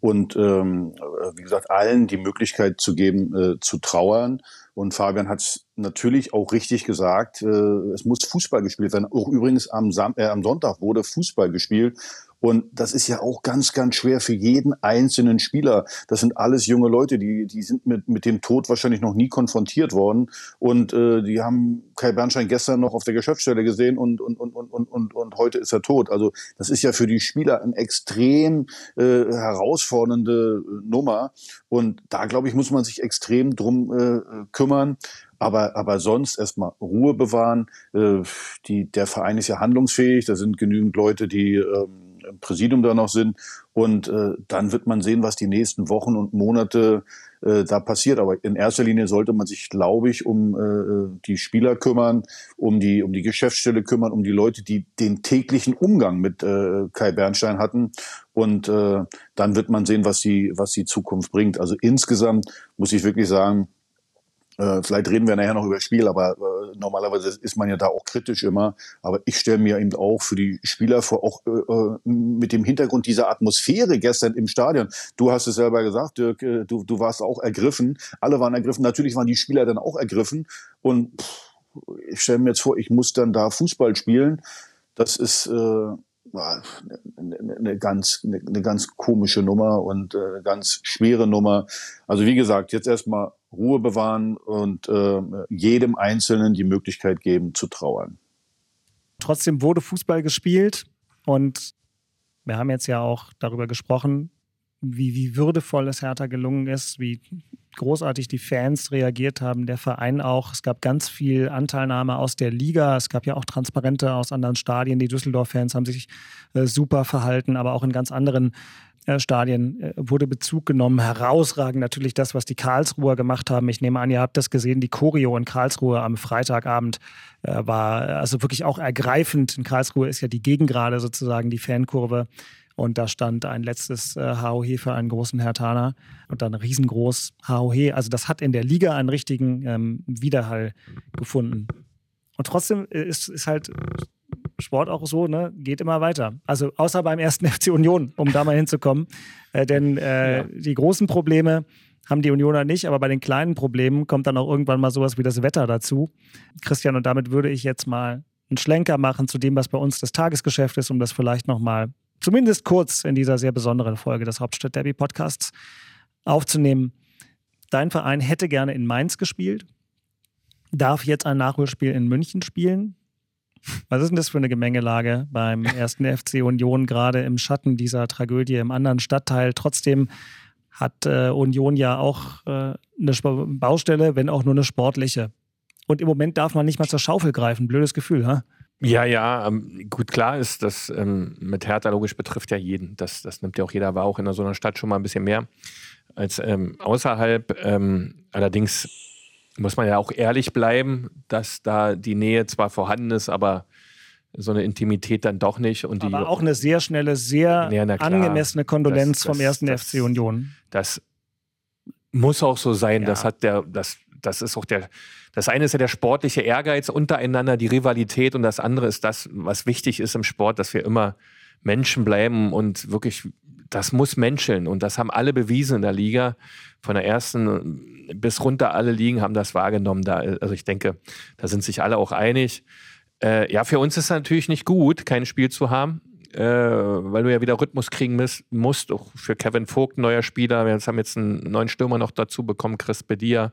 E: und, ähm, wie gesagt, allen die Möglichkeit zu geben, zu trauern und Fabian hat es natürlich auch richtig gesagt, äh, es muss Fußball gespielt werden. Auch übrigens am, Sam äh, am Sonntag wurde Fußball gespielt. Und das ist ja auch ganz, ganz schwer für jeden einzelnen Spieler. Das sind alles junge Leute, die, die sind mit, mit dem Tod wahrscheinlich noch nie konfrontiert worden. Und äh, die haben Kai Bernstein gestern noch auf der Geschäftsstelle gesehen und, und, und, und, und, und heute ist er tot. Also das ist ja für die Spieler eine extrem äh, herausfordernde Nummer. Und da, glaube ich, muss man sich extrem drum äh, kümmern. Aber, aber sonst erstmal Ruhe bewahren. Äh, die, der Verein ist ja handlungsfähig. Da sind genügend Leute, die ähm, Präsidium da noch sind. Und äh, dann wird man sehen, was die nächsten Wochen und Monate äh, da passiert. Aber in erster Linie sollte man sich, glaube ich, um äh, die Spieler kümmern, um die, um die Geschäftsstelle kümmern, um die Leute, die den täglichen Umgang mit äh, Kai Bernstein hatten. Und äh, dann wird man sehen, was die, was die Zukunft bringt. Also insgesamt muss ich wirklich sagen, Äh, vielleicht reden wir nachher noch über Spiel, aber äh, normalerweise ist man ja da auch kritisch immer. Aber ich stelle mir eben auch für die Spieler vor, auch äh, äh, mit dem Hintergrund dieser Atmosphäre gestern im Stadion. Du hast es selber gesagt, Dirk, äh, du, du warst auch ergriffen. Alle waren ergriffen. Natürlich waren die Spieler dann auch ergriffen. Und pff, ich stelle mir jetzt vor, ich muss dann da Fußball spielen. Das ist äh, eine, eine, ganz, eine, eine ganz komische Nummer und äh, eine ganz schwere Nummer. Also wie gesagt, jetzt erstmal Ruhe bewahren und äh, jedem Einzelnen die Möglichkeit geben zu trauern.
C: Trotzdem wurde Fußball gespielt und wir haben jetzt ja auch darüber gesprochen, wie, wie würdevoll es Hertha gelungen ist, wie großartig die Fans reagiert haben, der Verein auch. Es gab ganz viel Anteilnahme aus der Liga. Es gab ja auch Transparente aus anderen Stadien. Die Düsseldorf-Fans haben sich äh, super verhalten, aber auch in ganz anderen Stadien äh, wurde Bezug genommen. Herausragend natürlich das, was die Karlsruher gemacht haben. Ich nehme an, ihr habt das gesehen. Die Choreo in Karlsruhe am Freitagabend äh, war also wirklich auch ergreifend. In Karlsruhe ist ja die Gegengrade sozusagen, die Fankurve. Und da stand ein letztes äh, HOH für einen großen Hertaner und dann riesengroß HOH. Also das hat in der Liga einen richtigen ähm, Widerhall gefunden. Und trotzdem ist, ist halt Sport auch so, ne, geht immer weiter. Also außer beim ersten FC Union, um da mal hinzukommen. Äh, denn äh, ja. die großen Probleme haben die Unioner nicht, aber bei den kleinen Problemen kommt dann auch irgendwann mal sowas wie das Wetter dazu. Christian, und damit würde ich jetzt mal einen Schlenker machen zu dem, was bei uns das Tagesgeschäft ist, um das vielleicht nochmal zumindest kurz in dieser sehr besonderen Folge des Hauptstadt Derby Podcasts aufzunehmen. Dein Verein hätte gerne in Mainz gespielt, darf jetzt ein Nachholspiel in München spielen. Was ist denn das für eine Gemengelage beim ersten FC Union, gerade im Schatten dieser Tragödie im anderen Stadtteil? Trotzdem hat äh, Union ja auch äh, eine Baustelle, wenn auch nur eine sportliche. Und im Moment darf man nicht mal zur Schaufel greifen. Blödes Gefühl, ha?
D: Ja, ja, ähm, gut, klar ist, das ähm, mit Hertha logisch betrifft ja jeden. Das, das nimmt ja auch jeder wahr, auch in so einer Stadt schon mal ein bisschen mehr als ähm, außerhalb. Ähm, allerdings muss man ja auch ehrlich bleiben, dass da die Nähe zwar vorhanden ist, aber so eine Intimität dann doch nicht. Und
C: aber die, auch eine sehr schnelle, sehr ja, angemessene Kondolenz das, das, vom ersten das, FC Union.
D: Das muss auch so sein. Ja. Das hat der, das, das ist auch der das eine ist ja der sportliche Ehrgeiz untereinander, die Rivalität und das andere ist das, was wichtig ist im Sport, dass wir immer Menschen bleiben und wirklich, das muss menscheln und das haben alle bewiesen in der Liga. Von der ersten bis runter alle Ligen haben das wahrgenommen. Da, also ich denke, da sind sich alle auch einig. Äh, ja, für uns ist es natürlich nicht gut, kein Spiel zu haben. Äh, weil du ja wieder Rhythmus kriegen musst. Auch für Kevin Vogt, neuer Spieler. Wir haben jetzt einen neuen Stürmer noch dazu bekommen, Chris Bedia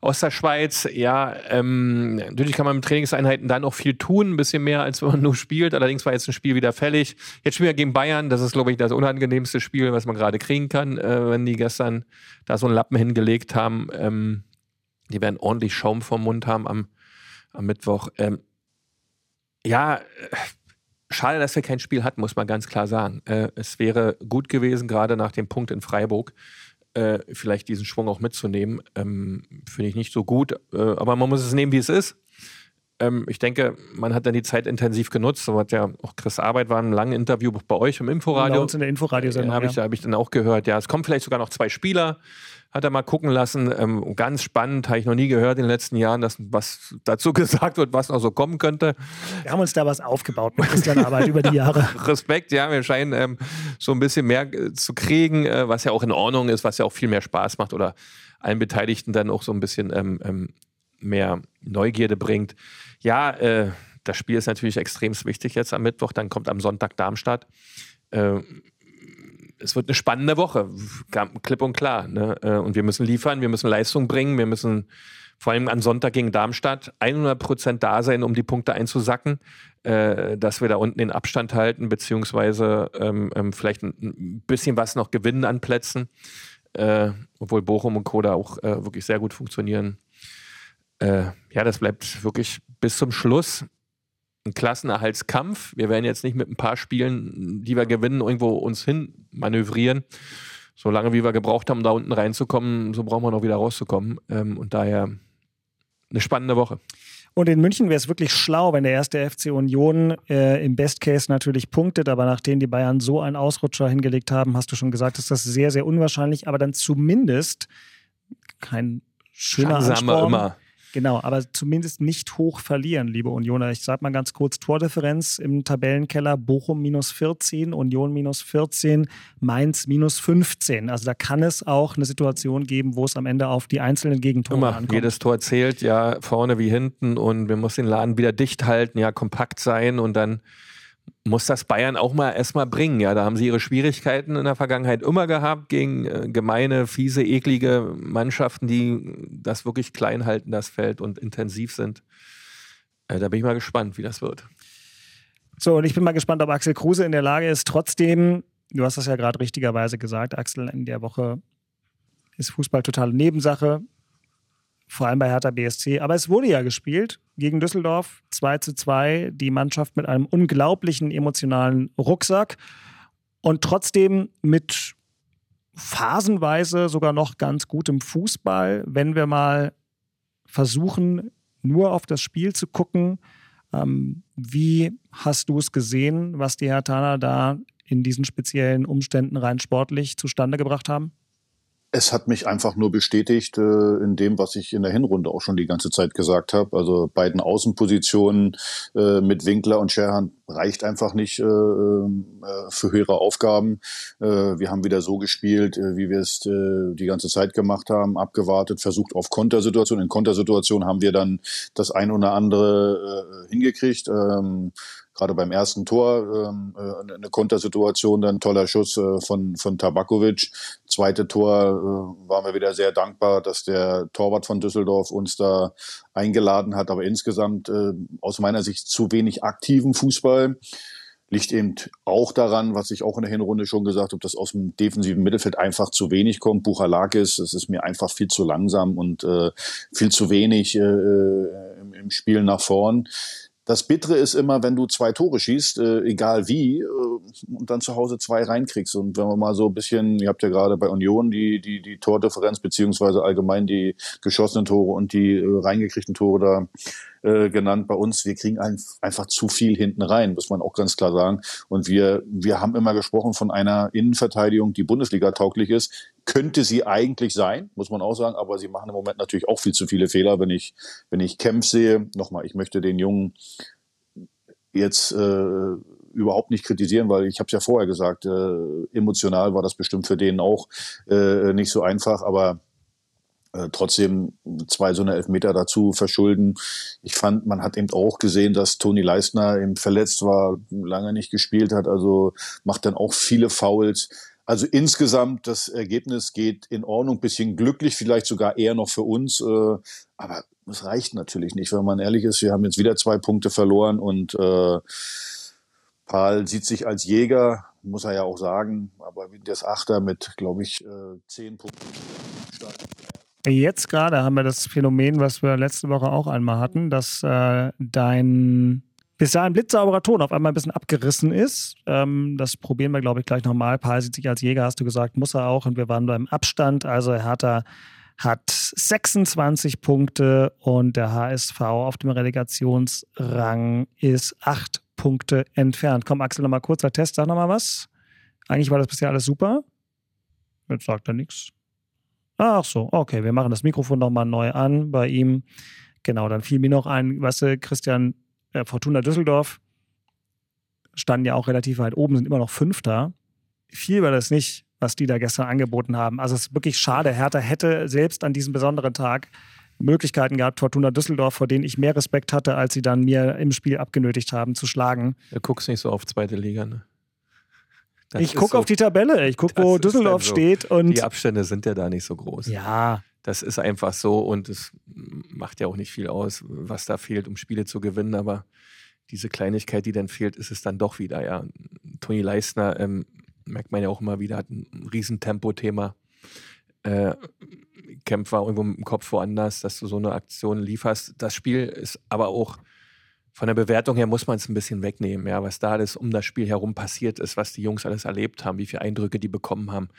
D: aus der Schweiz. Ja, ähm, natürlich kann man mit Trainingseinheiten dann auch viel tun, ein bisschen mehr, als wenn man nur spielt. Allerdings war jetzt ein Spiel wieder fällig. Jetzt spielen wir gegen Bayern. Das ist, glaube ich, das unangenehmste Spiel, was man gerade kriegen kann, äh, wenn die gestern da so einen Lappen hingelegt haben. Ähm, die werden ordentlich Schaum vom Mund haben am, am Mittwoch. Ähm, ja, äh, schade, dass wir kein Spiel hatten, muss man ganz klar sagen. Äh, es wäre gut gewesen, gerade nach dem Punkt in Freiburg äh, vielleicht diesen Schwung auch mitzunehmen, ähm, finde ich nicht so gut. Äh, aber man muss es nehmen, wie es ist. Ähm, ich denke, man hat dann die Zeit intensiv genutzt. So hat ja auch Chris Arbeit war ein langes Interview bei euch im Inforadio. Bei
C: uns in der Inforadio-Sendung.
D: Äh, habe ich, ja. hab ich dann auch gehört. Ja, es kommen vielleicht sogar noch zwei Spieler hat er mal gucken lassen. Ähm, ganz spannend, habe ich noch nie gehört in den letzten Jahren, dass was dazu gesagt wird, was noch so kommen könnte.
C: Wir haben uns da was aufgebaut mit Christian Arbeit über die Jahre.
D: Respekt, ja, wir scheinen ähm, so ein bisschen mehr äh, zu kriegen, äh, was ja auch in Ordnung ist, was ja auch viel mehr Spaß macht oder allen Beteiligten dann auch so ein bisschen ähm, ähm mehr Neugierde bringt. Ja, äh, das Spiel ist natürlich extrem wichtig jetzt am Mittwoch, dann kommt am Sonntag Darmstadt. Es wird eine spannende Woche, klipp und klar. Ne? Äh, und wir müssen liefern, wir müssen Leistung bringen, wir müssen vor allem am Sonntag gegen Darmstadt 100 Prozent da sein, um die Punkte einzusacken, äh, dass wir da unten den Abstand halten, beziehungsweise ähm, ähm, vielleicht ein bisschen was noch gewinnen an Plätzen, äh, obwohl Bochum und Koda auch äh, wirklich sehr gut funktionieren. Äh, ja, das bleibt wirklich bis zum Schluss ein Klassenerhaltskampf. Wir werden jetzt nicht mit ein paar Spielen, die wir gewinnen, irgendwo uns hin manövrieren. So lange wie wir gebraucht haben, da unten reinzukommen, so brauchen wir noch wieder rauszukommen. Ähm, und daher eine spannende Woche.
C: Und in München wäre es wirklich schlau, wenn der erste FC Union äh, im Best Case natürlich punktet, aber nachdem die Bayern so einen Ausrutscher hingelegt haben, hast du schon gesagt, ist das sehr, sehr unwahrscheinlich, aber dann zumindest kein schöner
D: Chancen haben wir
C: Ansporn.
D: immer.
C: Genau, aber zumindest nicht hoch verlieren, liebe Unioner. Ich sage mal ganz kurz: Tordifferenz im Tabellenkeller: Bochum minus 14, Union minus 14, Mainz minus 15. Also da kann es auch eine Situation geben, wo es am Ende auf die einzelnen Gegentore
D: Immer.
C: ankommt.
D: Jedes Tor zählt, ja, vorne wie hinten und wir müssen den Laden wieder dicht halten, ja, kompakt sein und dann muss das Bayern auch mal erstmal bringen. Ja, da haben sie ihre Schwierigkeiten in der Vergangenheit immer gehabt gegen äh, gemeine, fiese, eklige Mannschaften, die das wirklich klein halten, das Feld und intensiv sind. Äh, da bin ich mal gespannt, wie das wird.
C: So, und ich bin mal gespannt, ob Axel Kruse in der Lage ist, trotzdem, du hast das ja gerade richtigerweise gesagt, Axel, in der Woche ist Fußball totale Nebensache, vor allem bei Hertha BSC. Aber es wurde ja gespielt gegen Düsseldorf, 2 zu 2, die Mannschaft mit einem unglaublichen emotionalen Rucksack und trotzdem mit phasenweise sogar noch ganz gutem Fußball, wenn wir mal versuchen, nur auf das Spiel zu gucken. Ähm, wie hast du es gesehen, was die Hertaner da in diesen speziellen Umständen rein sportlich zustande gebracht haben?
E: Es hat mich einfach nur bestätigt äh, in dem, was ich in der Hinrunde auch schon die ganze Zeit gesagt habe. Also beiden Außenpositionen äh, mit Winkler und Scherhan reicht einfach nicht äh, äh, für höhere Aufgaben. Äh, wir haben wieder so gespielt, äh, wie wir es die ganze Zeit gemacht haben, abgewartet, versucht auf Kontersituationen. In Kontersituationen haben wir dann das ein oder andere hingekriegt. Ähm, gerade beim ersten Tor ähm, äh, eine Kontersituation, dann toller Schuss äh, von, von Tabakovic. Zweite Tor äh, waren wir wieder sehr dankbar, dass der Torwart von Düsseldorf uns da eingeladen hat. Aber insgesamt äh, aus meiner Sicht zu wenig aktiven Fußball. Liegt eben auch daran, was ich auch in der Hinrunde schon gesagt habe, dass aus dem defensiven Mittelfeld einfach zu wenig kommt. Buchalakis, es ist mir einfach viel zu langsam und äh, viel zu wenig äh, im, im Spiel nach vorn. Das Bittere ist immer, wenn du zwei Tore schießt, äh, egal wie, äh, und dann zu Hause zwei reinkriegst. Und wenn man mal so ein bisschen, ihr habt ja gerade bei Union die, die, die Tordifferenz beziehungsweise allgemein die geschossenen Tore und die äh, reingekriegten Tore da äh, genannt bei uns, wir kriegen ein, einfach zu viel hinten rein, muss man auch ganz klar sagen. Und wir, wir haben immer gesprochen von einer Innenverteidigung, die Bundesliga tauglich ist. Könnte sie eigentlich sein, muss man auch sagen, aber sie machen im Moment natürlich auch viel zu viele Fehler, wenn ich, wenn ich Kempf sehe. Nochmal, ich möchte den Jungen jetzt äh, überhaupt nicht kritisieren, weil ich habe es ja vorher gesagt, äh, emotional war das bestimmt für den auch äh, nicht so einfach, aber äh, trotzdem zwei so eine Elfmeter dazu verschulden. Ich fand, man hat eben auch gesehen, dass Toni Leistner eben verletzt war, lange nicht gespielt hat, also macht dann auch viele Fouls. Also insgesamt das Ergebnis geht in Ordnung, bisschen glücklich, vielleicht sogar eher noch für uns, äh, aber es reicht natürlich nicht, wenn man ehrlich ist. Wir haben jetzt wieder zwei Punkte verloren und äh, Paul sieht sich als Jäger, muss er ja auch sagen, aber das Achter mit, glaube ich, äh, zehn Punkten.
C: Jetzt gerade haben wir das Phänomen, was wir letzte Woche auch einmal hatten, dass äh, dein bis dahin blitzsauberer Ton auf einmal ein bisschen abgerissen ist. Ähm, das probieren wir, glaube ich, gleich nochmal. Paul sieht sich als Jäger, hast du gesagt, muss er auch. Und wir waren beim Abstand. Also Hertha hat 26 Punkte und der HSV auf dem Relegationsrang ist acht Punkte entfernt. Komm, Axel, nochmal kurzer Test, sag nochmal was. Eigentlich war das bisher alles super. Jetzt sagt er nichts. Ach so, okay, wir machen das Mikrofon nochmal neu an bei ihm. Genau, dann fiel mir noch ein, weißt du, Christian, äh, Fortuna Düsseldorf standen ja auch relativ weit oben, sind immer noch Fünfter. Viel war das nicht, was die da gestern angeboten haben. Also es ist wirklich schade. Hertha hätte selbst an diesem besonderen Tag Möglichkeiten gehabt, Fortuna Düsseldorf, vor denen ich mehr Respekt hatte, als sie dann mir im Spiel abgenötigt haben, zu schlagen.
D: Du guckst nicht so auf zweite Liga, ne?
C: Das ich gucke so, auf die Tabelle. Ich gucke, wo Düsseldorf so. steht. Und
D: die Abstände sind ja da nicht so groß.
C: Ja.
D: Das ist einfach so und es macht ja auch nicht viel aus, was da fehlt, um Spiele zu gewinnen. Aber diese Kleinigkeit, die dann fehlt, ist es dann doch wieder. Ja, Toni Leisner ähm, merkt man ja auch immer wieder, hat ein Riesentempo-Thema. Äh, Kämpfer irgendwo mit dem Kopf woanders, dass du so eine Aktion lieferst. Das Spiel ist aber auch von der Bewertung her muss man es ein bisschen wegnehmen, ja, was da alles um das Spiel herum passiert ist, was die Jungs alles erlebt haben, wie viele Eindrücke die bekommen haben.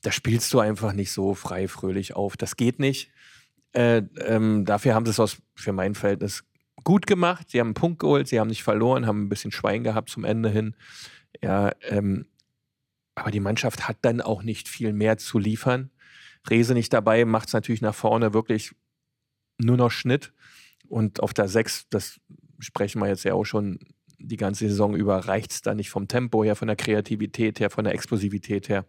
D: Da spielst du einfach nicht so frei, fröhlich auf. Das geht nicht. Äh, ähm, dafür haben sie es aus, für mein Verhältnis gut gemacht. Sie haben einen Punkt geholt, sie haben nicht verloren, haben ein bisschen Schwein gehabt zum Ende hin. Ja, ähm, aber die Mannschaft hat dann auch nicht viel mehr zu liefern. Rese nicht dabei, macht es natürlich nach vorne wirklich nur noch Schnitt. Und auf der 6, das sprechen wir jetzt ja auch schon die ganze Saison über, reicht es da nicht vom Tempo her, von der Kreativität her, von der Explosivität her.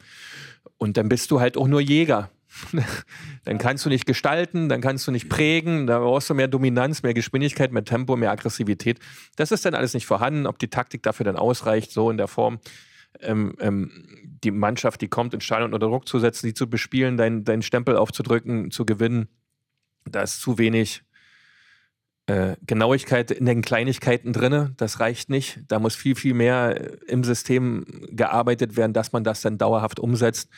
D: Und dann bist du halt auch nur Jäger. dann kannst du nicht gestalten, dann kannst du nicht prägen, da brauchst du mehr Dominanz, mehr Geschwindigkeit, mehr Tempo, mehr Aggressivität. Das ist dann alles nicht vorhanden. Ob die Taktik dafür dann ausreicht, so in der Form, ähm, ähm, die Mannschaft, die kommt, in Stadion unter Druck zu setzen, die zu bespielen, deinen dein Stempel aufzudrücken, zu gewinnen, da ist zu wenig äh, Genauigkeit in den Kleinigkeiten drin. Das reicht nicht. Da muss viel, viel mehr äh, im System gearbeitet werden, dass man das dann dauerhaft umsetzt.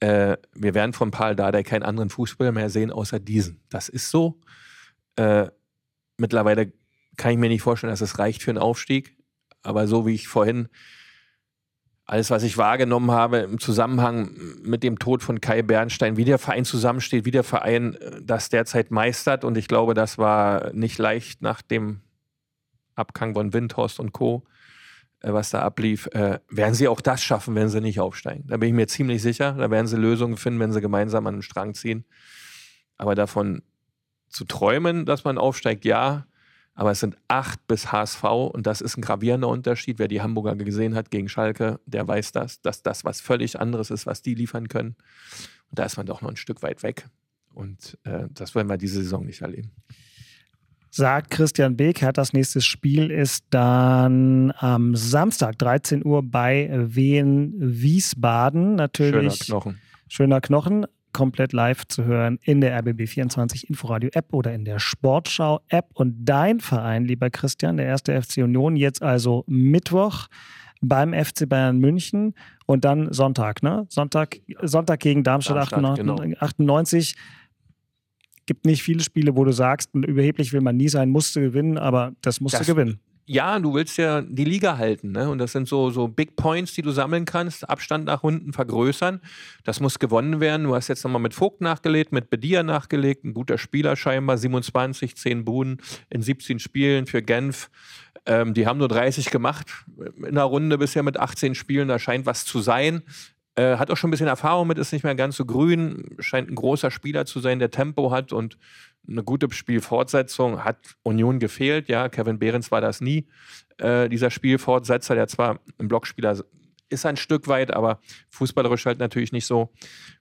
D: Äh, wir werden von Paul Dardai keinen anderen Fußballer mehr sehen, außer diesen. Das ist so. Äh, mittlerweile kann ich mir nicht vorstellen, dass es reicht für einen Aufstieg. Aber so wie ich vorhin alles, was ich wahrgenommen habe im Zusammenhang mit dem Tod von Kai Bernstein, wie der Verein zusammensteht, wie der Verein äh, das derzeit meistert. Und ich glaube, das war nicht leicht nach dem Abgang von Windhorst und Co., äh, was da ablief. Äh, werden sie auch das schaffen, wenn sie nicht aufsteigen? Da bin ich mir ziemlich sicher. Da werden sie Lösungen finden, wenn sie gemeinsam an den Strang ziehen. Aber davon zu träumen, dass man aufsteigt, ja. Aber es sind acht bis HSV und das ist ein gravierender Unterschied. Wer die Hamburger gesehen hat gegen Schalke, der weiß das, dass das was völlig anderes ist, was die liefern können. Und da ist man doch noch ein Stück weit weg. Und äh, das wollen wir diese Saison nicht erleben.
C: Sagt Christian Beck, das nächste Spiel ist dann am Samstag 13 Uhr bei Wien Wiesbaden. Natürlich.
D: Schöner Knochen.
C: Schöner Knochen komplett live zu hören in der RBB24 Inforadio App oder in der Sportschau App. Und dein Verein, lieber Christian, der erste FC Union, jetzt also Mittwoch beim FC Bayern München und dann Sonntag, ne? Sonntag, Sonntag gegen Darmstadt, Darmstadt 98. 98. Genau. Gibt nicht viele Spiele, wo du sagst, überheblich will man nie sein, musste gewinnen, aber das musste das, gewinnen
D: ja, du willst ja die Liga halten, ne? Und das sind so, so Big Points, die du sammeln kannst, Abstand nach unten vergrößern. Das muss gewonnen werden. Du hast jetzt nochmal mit Vogt nachgelegt, mit Bedia nachgelegt, ein guter Spieler scheinbar, 27, 10 Buden in 17 Spielen für Genf. Ähm, die haben nur 30 gemacht in der Runde bisher mit 18 Spielen. Da scheint was zu sein. Äh, hat auch schon ein bisschen Erfahrung mit, ist nicht mehr ganz so grün, scheint ein großer Spieler zu sein, der Tempo hat und eine gute Spielfortsetzung hat Union gefehlt. Ja, Kevin Behrens war das nie. Äh, dieser Spielfortsetzer, der zwar ein Blockspieler ist ein Stück weit, aber fußballerisch halt natürlich nicht so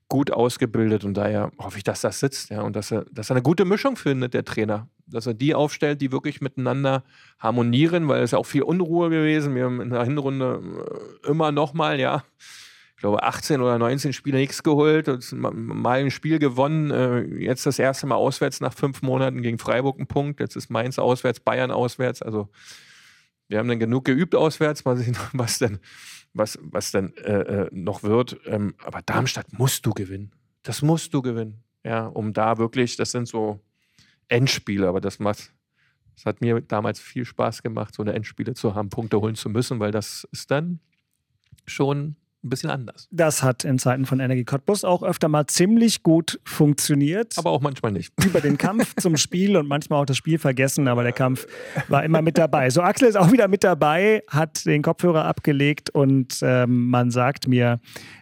D: gut ausgebildet und daher hoffe ich, dass das sitzt, ja, und dass er, dass er eine gute Mischung findet, der Trainer. Dass er die aufstellt, die wirklich miteinander harmonieren, weil es ja auch viel Unruhe gewesen. Wir haben in der Hinrunde äh, immer nochmal, ja, ich glaube, 18 oder 19 Spiele nichts geholt, und mal ein Spiel gewonnen. Äh, jetzt das erste Mal auswärts nach fünf Monaten gegen Freiburg ein Punkt. Jetzt ist Mainz auswärts, Bayern auswärts. Also wir haben dann genug geübt auswärts, mal sehen, was denn, was, was denn äh, äh, noch wird. Ähm, aber Darmstadt musst du gewinnen. Das musst du gewinnen. Ja, um da wirklich, das sind so Endspiele, aber das macht, das hat mir damals viel Spaß gemacht, so eine Endspiele zu haben, Punkte holen zu müssen, weil das ist dann schon ein bisschen anders.
C: Das hat in Zeiten von Energie Cottbus auch öfter mal ziemlich gut funktioniert.
D: Aber auch manchmal nicht.
C: Über den Kampf zum Spiel und manchmal auch das Spiel vergessen, aber der Kampf war immer mit dabei. So, Axel ist auch wieder mit dabei, hat den Kopfhörer abgelegt und ähm, man sagt mir,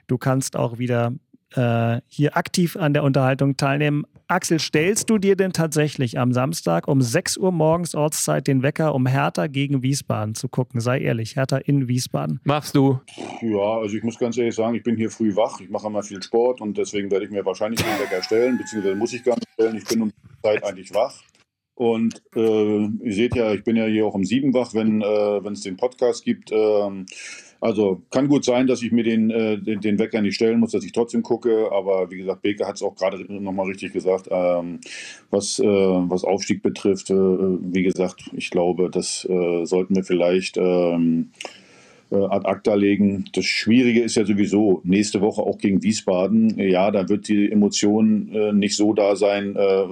C: du kannst auch wieder äh, hier aktiv an der Unterhaltung teilnehmen. Axel, stellst du dir denn tatsächlich am Samstag um 6 Uhr morgens Ortszeit den Wecker, um Hertha gegen Wiesbaden zu gucken? Sei ehrlich, Hertha in Wiesbaden.
D: Machst du?
E: Ja, also ich muss ganz ehrlich sagen, ich bin hier früh wach. Ich mache immer viel Sport und deswegen werde ich mir wahrscheinlich den Wecker stellen, beziehungsweise muss ich gar nicht stellen. Ich bin um die Zeit eigentlich wach. Und äh, ihr seht ja, ich bin ja hier auch um sieben wach, wenn äh, es den Podcast gibt. Ähm, also kann gut sein, dass ich mir den, äh, den, den, Wecker nicht stellen muss, dass ich trotzdem gucke. Aber wie gesagt, Beke hat es auch gerade nochmal richtig gesagt, ähm, was, äh, was Aufstieg betrifft. Äh, wie gesagt, ich glaube, das äh, sollten wir vielleicht ähm, äh, ad acta legen. Das Schwierige ist ja sowieso nächste Woche auch gegen Wiesbaden. Ja, da wird die Emotion äh, nicht so da sein äh,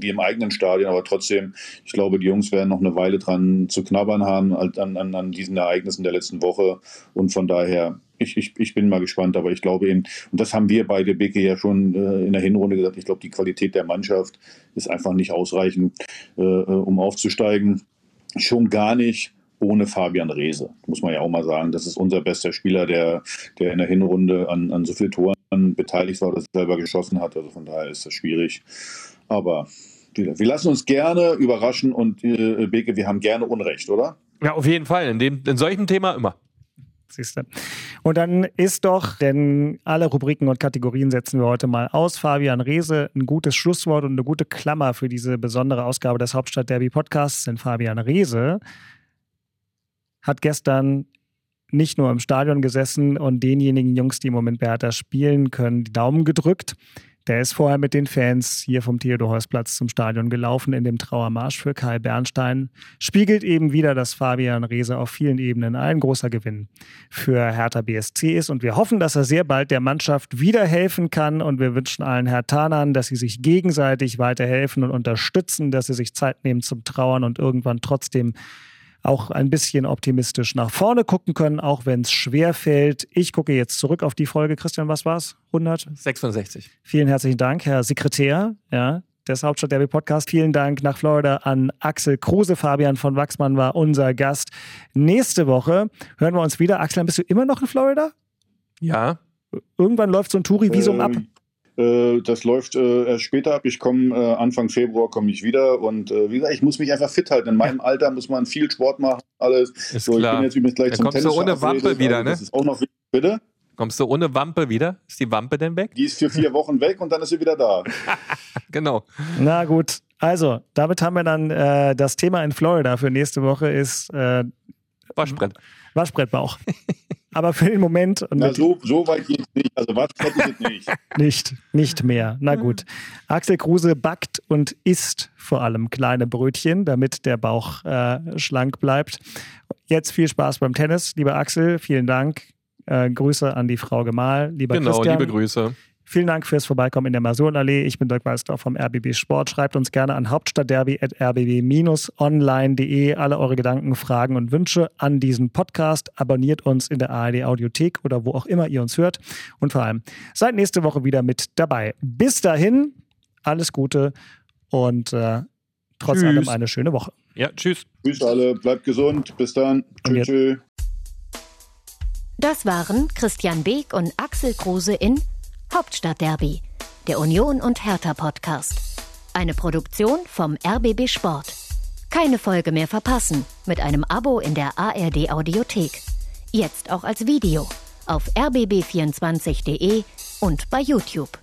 E: wie im eigenen Stadion, aber trotzdem, ich glaube, die Jungs werden noch eine Weile dran zu knabbern haben an, an, an diesen Ereignissen der letzten Woche. Und von daher, ich, ich, ich bin mal gespannt, aber ich glaube eben, und das haben wir beide Beke ja schon äh, in der Hinrunde gesagt, ich glaube, die Qualität der Mannschaft ist einfach nicht ausreichend, äh, äh um aufzusteigen. Schon gar nicht ohne Fabian Reese, muss man ja auch mal sagen. Das ist unser bester Spieler, der, der in der Hinrunde an, an so vielen Toren beteiligt war oder selber geschossen hat. Also von daher ist das schwierig. Aber wir, lassen uns gerne überraschen und äh, Beke, wir haben gerne Unrecht, oder?
D: Ja, auf jeden Fall. In, dem, in solchen Thema immer.
C: Siehst du. Und dann ist doch, denn alle Rubriken und Kategorien setzen wir heute mal aus. Fabian Reese, ein gutes Schlusswort und eine gute Klammer für diese besondere Ausgabe des Hauptstadt Derby Podcasts. Denn Fabian Reese hat gestern nicht nur im Stadion gesessen und denjenigen Jungs, die im Moment bei Hertha spielen können, die Daumen gedrückt. Der ist vorher mit den Fans hier vom Theodor-Heuss-Platz zum Stadion gelaufen in dem Trauermarsch für Kai Bernstein. Spiegelt eben wieder, dass Fabian Reese auf vielen Ebenen ein großer Gewinn für Hertha BSC ist. Und wir hoffen, dass er sehr bald der Mannschaft wieder helfen kann. Und wir wünschen allen Hertanern, dass sie sich gegenseitig weiterhelfen und unterstützen, dass sie sich Zeit nehmen zum Trauern und irgendwann trotzdem auch ein bisschen optimistisch nach vorne gucken können, auch wenn es schwer fällt. Ich gucke jetzt zurück auf die Folge. Christian, was war es? 100?
D: 66.
C: Vielen herzlichen Dank, Herr Sekretär ja, des Hauptstadt Derby Podcast. Vielen Dank nach Florida an Axel Kruse. Fabian von Wachsmann war unser Gast. Nächste Woche hören wir uns wieder. Axel, bist du immer noch in Florida?
D: Ja.
C: Irgendwann läuft so ein Touri-Visum ähm, ab.
E: Äh, das läuft äh, erst später ab. Ich komme äh, Anfang Februar komme ich wieder und äh, wie gesagt, ich muss mich einfach fit halten. In meinem Alter muss man viel Sport machen, alles.
D: Ist so, klar. Ich bin jetzt übrigens gleich Dann zum kommst Tennis du ohne Wampe wieder, ne? Das ist auch noch wichtig. Bitte? Kommst du ohne Wampe wieder? Ist die Wampe denn weg?
E: Die ist für vier Wochen weg und dann ist sie wieder da.
D: genau.
C: Na gut. Also, damit haben wir dann äh, das Thema in Florida für nächste Woche ist äh,
D: Waschbrett.
C: Waschbrettbauch. Aber für den Moment.
E: Na, so, so weit geht es nicht. Also Waschbrett ist es nicht.
C: nicht, nicht mehr. Na gut. Axel Kruse backt und isst vor allem kleine Brötchen, damit der Bauch äh, schlank bleibt. Jetzt viel Spaß beim Tennis, lieber Axel. Vielen Dank. Äh, Grüße an die Frau Gemahl, lieber
D: genau,
C: Christian.
D: Genau, liebe Grüße.
C: Vielen Dank fürs Vorbeikommen in der Masurenallee. Ich bin Dirk Weißdorf vom RBB Sport. Schreibt uns gerne an hauptstadtderby.rbb-online.de alle eure Gedanken, Fragen und Wünsche an diesen Podcast. Abonniert uns in der ARD Audiothek oder wo auch immer ihr uns hört. Und vor allem seid nächste Woche wieder mit dabei. Bis dahin, alles Gute und äh, trotz tschüss. allem eine schöne Woche.
D: Ja, tschüss.
E: Tschüss alle, bleibt gesund. Bis dann. Tschüss. Tschüss.
F: Das waren Christian Beek und Axel Kruse in Hauptstadtderby, der Union und Hertha Podcast. Eine Produktion vom RBB Sport. Keine Folge mehr verpassen mit einem Abo in der ARD Audiothek. Jetzt auch als Video auf rbb24.de und bei YouTube.